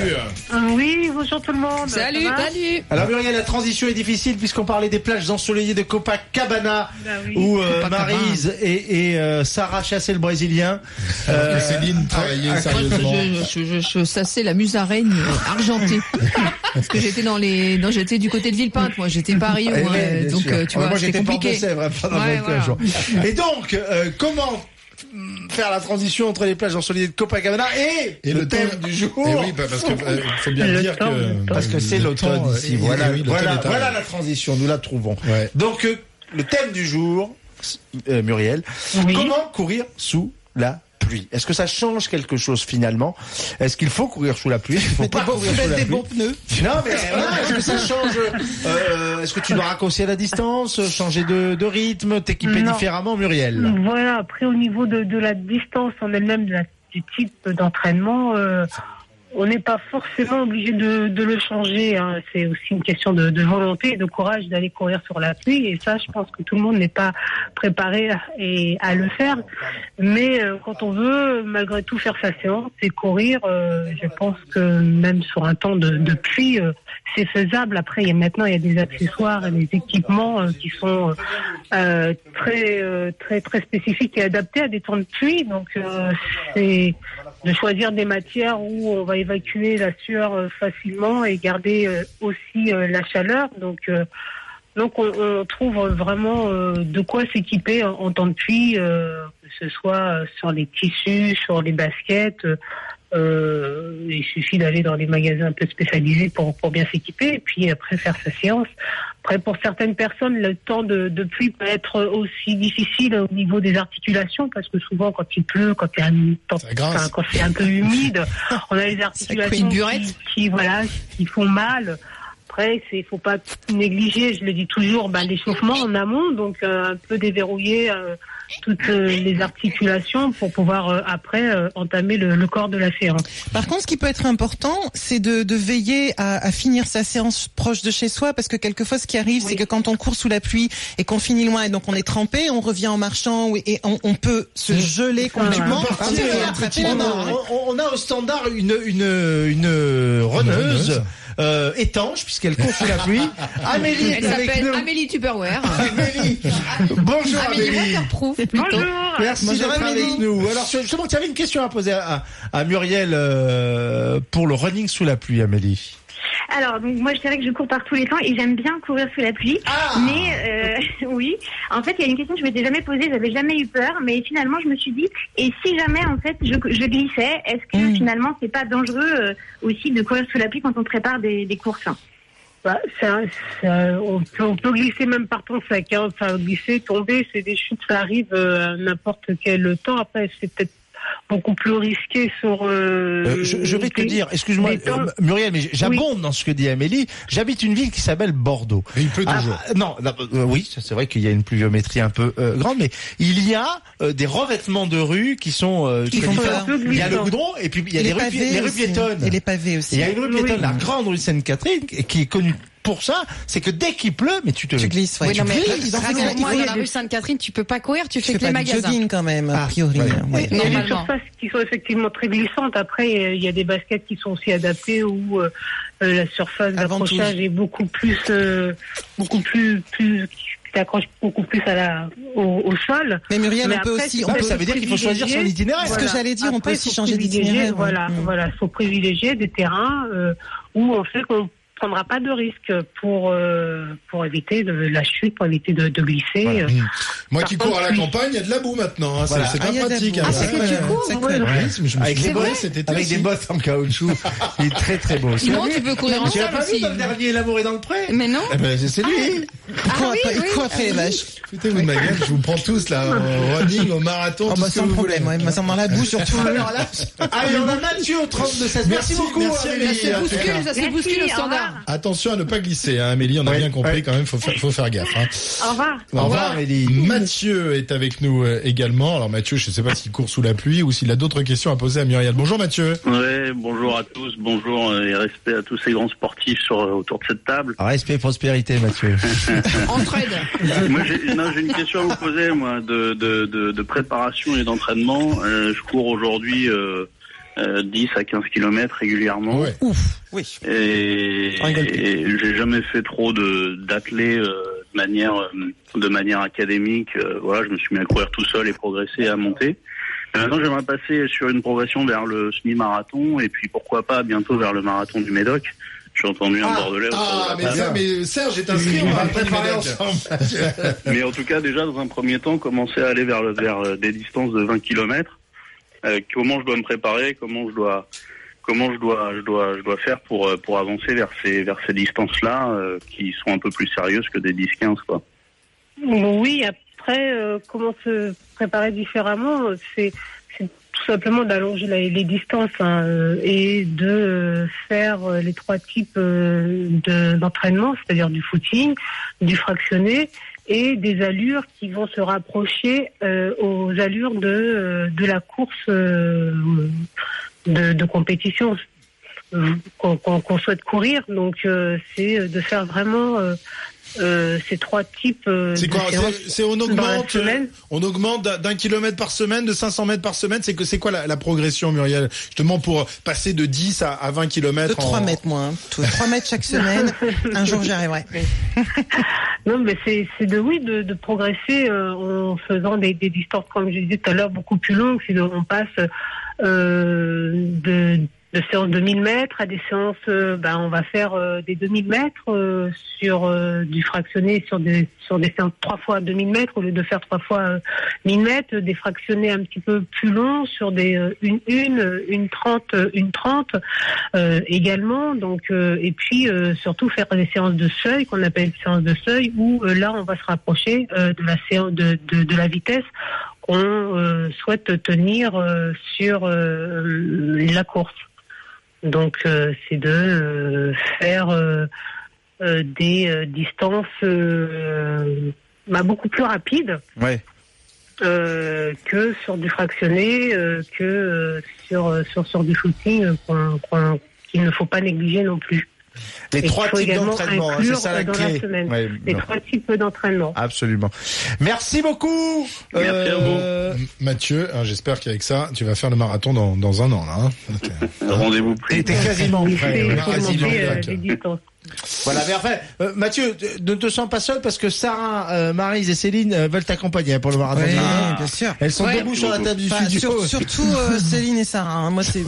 Muriel. Oui, bonjour tout le monde. Salut, salut. Alors Muriel, la transition est difficile puisqu'on parlait des plages ensoleillées de Copacabana Bah oui. où euh, Copacabana. Maryse et, et euh, Sarah chassaient le Brésilien. Euh, Céline travaillait à- à- sérieusement. Je, je, je, je chassais la musaraigne argentée. Parce que j'étais dans les, non, j'étais du côté de Villepinte, moi, j'étais Paris, Eh moi, oui, euh, bien donc sûr. tu Ouais, vois, moi c'était j'étais compliqué. Sèvres pendant Ouais, 21 voilà. Et donc, euh, comment mm, faire la transition entre les plages ensoleillées de Copacabana et, Et le, thème du jour Et oui, bah, parce que euh, faut bien Le dire temps, que le temps. Parce que c'est l'automne ici. et- Voilà, oui, voilà, est voilà la transition, nous la trouvons. Ouais. Donc, euh, le thème du jour, euh, Muriel, Oui. comment courir sous la pluie. Est-ce que ça change quelque chose finalement? Est-ce qu'il faut courir sous la pluie? Est-ce qu'il faut pas courir sous la pluie? pneus. Non, mais est-ce que ça change euh, Est-ce que tu dois raccourcir la distance, changer de, de rythme, t'équiper différemment, Muriel? Voilà, après au niveau de, de la distance en elle-même, du type d'entraînement, euh, on n'est pas forcément obligé de, le changer. hein. C'est aussi une question de, volonté et de courage d'aller courir sur la pluie. Et ça, je pense que tout le monde n'est pas préparé à, et à le faire. Mais euh, quand on veut, malgré tout, faire sa séance et courir, euh, je pense que même sur un temps de, pluie, euh, c'est faisable. Après, maintenant il y a des accessoires et des équipements qui sont très très très spécifiques et adaptés à des temps de pluie. Donc c'est de choisir des matières où on va évacuer la sueur euh, facilement et garder euh, aussi euh, la chaleur. Donc donc on, on trouve vraiment de quoi s'équiper en, temps de pluie, que ce soit sur les tissus, sur les baskets. Euh, il suffit d'aller dans des magasins un peu spécialisés pour, pour bien s'équiper et puis après faire sa séance. Après, pour certaines personnes, le temps de, de pluie peut être aussi difficile au niveau des articulations parce que souvent, quand il pleut, quand, il y a une enfin, quand c'est un peu humide, on a les articulations qui, qui, voilà, qui font mal. Après, c'est faut pas négliger, je le dis toujours, bah, l'échauffement en amont, donc euh, un peu déverrouiller euh, toutes euh, les articulations pour pouvoir euh, après euh, entamer le, le corps de la séance. Par contre, ce qui peut être important, c'est de, de veiller à, à finir sa séance proche de chez soi, parce que quelquefois, ce qui arrive, c'est que quand on court sous la pluie et qu'on finit loin, et donc on est trempé, on revient en marchant et on, on peut se geler complètement. Partir, On a, on a au standard une, une, une runneuse runneuse. Euh, étanche, puisqu'elle court sous la pluie. Amélie Elle est avec s'appelle nous. Amélie Tupperware. Amélie. Bonjour Amélie Amélie. Waterproof, plutôt. Bonjour Merci Bonjour, d'être Amélie. avec nous. Alors justement, tu avais une question à poser à, à Muriel euh, pour le running sous la pluie, Amélie. Alors, donc, moi, je dirais que je cours par tous les temps et j'aime bien courir sous la pluie. Ah Mais euh, oui, en fait, il y a une question que je m'étais jamais posée, j'avais jamais eu peur, mais finalement, je me suis dit, et si jamais, en fait, je, je glissais, est-ce que Mm. finalement, c'est pas dangereux euh, aussi de courir sous la pluie quand on prépare des, des courses Bah, c'est un- on, peut, on peut glisser même par ton sac. Hein. Enfin, glisser, tomber, c'est des chutes, ça arrive euh, à n'importe quel temps. Après, c'est peut-être beaucoup plus risqué sur. euh, Euh, je, je vais te dire, excuse-moi, euh, Muriel, mais j'abonde dans ce que dit Amélie. J'habite une ville qui s'appelle Bordeaux. Et il pleut Ah, toujours. ah, non, non, euh, oui, c'est vrai qu'il y a une pluviométrie un peu euh, grande, mais il y a euh, des revêtements de rue qui sont euh, Qui. Il y a le goudron et puis il y a les les rues, les rues aussi. piétonnes. Et les pavés Et aussi. il y a une rue Oui. piétonne, la grande rue Sainte-Catherine, qui est connue pour ça, c'est que dès qu'il pleut, mais tu te Tu glisses, ouais. Oui, non, mais glisses. Raconte-moi, il dans la rue Sainte-Catherine, tu peux pas courir, tu tu fais que les magasins. jogging quand même, a Ah, priori. ouais. ouais. Il y a des surfaces qui sont effectivement très glissantes. Après, euh, il y a des baskets qui sont aussi adaptées où euh, euh, la surface d'accrochage est beaucoup plus, euh, beaucoup plus, plus, qui t'accroche beaucoup plus à la, au, au sol. Mais Muriel, Mais on peut après, aussi, on Non, peut ça veut dire qu'il faut choisir son itinéraire. Ce que j'allais dire, on peut Après, aussi changer d'itinéraire. Voilà, Mm. voilà, faut privilégier des terrains euh, où on sait qu'on prendra pas de risque pour euh, pour éviter de la chute, pour éviter de, de glisser. Voilà. Mmh. Moi Par qui cours à la contre, campagne, il y a de la boue maintenant. hein. C'est- Voilà. C'est Ah, pas il y a de la pratique. hein. Ah, c'est que Ouais, tu cours, Ouais, ouais. je me Avec des bottes, avec aussi. des bottes en caoutchouc. Il est très très beau. Non, tu peux courir en Tu l'as salle pas vu aussi. dans le dernier L'amour est dans le pré Mais non. Eh ben, c'est lui. Il court après, il court après les vaches. Foutez-vous de ma gueule, je vous prends tous là, au running, au marathon, Oh, tout bah, sans problème, ouais. Moi, ça dans la boue surtout. Alors là, Allez, on a Mathieu au 32 16. Merci, Merci, beaucoup. merci, Amélie. Ça se bouscule, ça se Merci, bouscule au standard. Attention à ne pas glisser, hein, Amélie, on a Ouais, bien compris ouais. quand même, faut faire, faut faire gaffe. Hein. Au revoir. Au revoir, Amélie. Mathieu est avec nous euh, également. Alors Mathieu, je ne sais pas s'il court sous la pluie ou s'il a d'autres questions à poser à Muriel. Bonjour Mathieu. Ouais, bonjour à tous, bonjour euh, et respect à tous ces grands sportifs sur, euh, autour de cette table. Respect et prospérité, Mathieu. Entraide. moi, j'ai une question à vous poser, moi, de, de, de, de préparation et d'entraînement. Euh, je cours aujourd'hui euh, euh, 10 à 15 kilomètres régulièrement. Ouais. ouf, oui. Et, j'ai jamais fait trop de d'athlètes euh, de manière euh, de manière académique. Euh, voilà, je me suis mis à courir tout seul et progresser, à monter. Maintenant, j'aimerais passer sur une progression vers le semi-marathon et puis pourquoi pas bientôt vers le marathon du Médoc. J'ai entendu un Bordelais. autour de Ah, la mais, table. ça, mais Serge est inscrit, on va préparer ensemble. Mais en tout cas, déjà, dans un premier temps, commencer à aller vers, le- vers euh, des distances de 20 km. comment je dois me préparer Comment je dois comment je dois je dois je dois faire pour euh, pour avancer vers ces vers ces distances là qui sont un peu plus sérieuses que des 10-15 quoi. Bon, oui, après, euh, comment se préparer différemment euh, c'est tout simplement d'allonger les distances hein, euh, et de euh, faire euh, les trois types de- d'entraînement, c'est-à-dire du footing, du fractionné et des allures qui vont se rapprocher aux allures de, de la course de, compétition qu'on souhaite courir. Donc, euh, c'est de faire vraiment euh, euh, ces trois types euh, C'est de quoi C'est on augmente, semaine. on augmente d'un- kilomètre par semaine, de 500 mètres par semaine. C'est que c'est quoi la, la progression, Muriel? Justement pour passer de 10 à, à 20 kilomètres. De 3 en- mètres, moi. Hein. Tout- 3 mètres chaque semaine. Un jour, j'y arriverai. Non, mais c'est de oui de, de progresser euh, en faisant des, des distances comme je disais tout à l'heure beaucoup plus longues. On passe euh, de, de séances de 1000 mètres à des séances, euh, ben on va faire euh, des 2000 mètres euh, sur euh, du fractionné sur des sur des séances trois fois 2000 mètres au lieu de faire trois fois euh, 1000 mètres, des fractionnés un petit peu plus longs sur des euh, une une une trente une trente euh, également. Donc euh, et puis euh, surtout faire des séances de seuil qu'on appelle séances de seuil où euh, là on va se rapprocher euh, de la séance de, de, de la vitesse qu'on euh, souhaite tenir euh, sur euh, la course. Donc euh, c'est de euh, faire euh, euh, des euh, distances euh, bah, beaucoup plus rapides Ouais. euh, que sur du fractionné, euh, que euh, sur, sur sur du qu'on- qu'il ne faut pas négliger non plus. Les Et trois types d'entraînement, hein, c'est ça la dans clé. la semaine. Ouais, Les non. trois types d'entraînement. Absolument. Merci beaucoup. Merci à vous. Mathieu, hein, j'espère qu'avec ça, tu vas faire le marathon dans, dans un an là. hein. Rendez-vous pris. t'es quasiment prêt. faut Voilà, mais enfin, euh, Mathieu, ne te sens pas seul parce que Sarah, euh, Maryse et Céline euh, veulent t'accompagner hein, pour le marathon. Oui, Ah. bien sûr. Elles sont Ouais. debout sur la table du Enfin, studio. sur- surtout euh, Céline et Sarah. hein. Moi, c'est.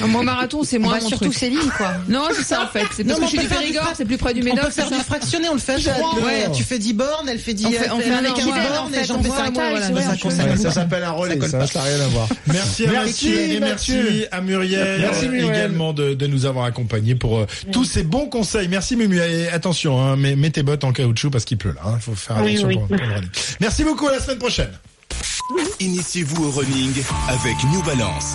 Non, Moi, marathon, c'est moins Bah, mon surtout truc. Céline, quoi. Non, c'est ça en fait. C'est Non, parce mais que je suis on du Périgord, c'est plus près du On Médoc. peut faire c'est du fractionné, on le fait à trois. J'adore. Ouais, tu fais 10 bornes, elle fait 10 On fait- on fait un fait 15 équivalent, bornes et j'en on fais voit, 50. ouais, voilà, Bah, c'est ça s'appelle un relais, ça, n'a rien à voir. Merci à Mathieu et merci à Muriel, également de, de nous avoir accompagnés pour euh, tous ces bons conseils. Merci Mumu. Et attention, hein, mets, mets tes bottes en caoutchouc parce qu'il pleut là. Il faut faire Oui, attention oui. pour- pour le running. Merci beaucoup. À la semaine prochaine. Initiez-vous au running avec New Balance.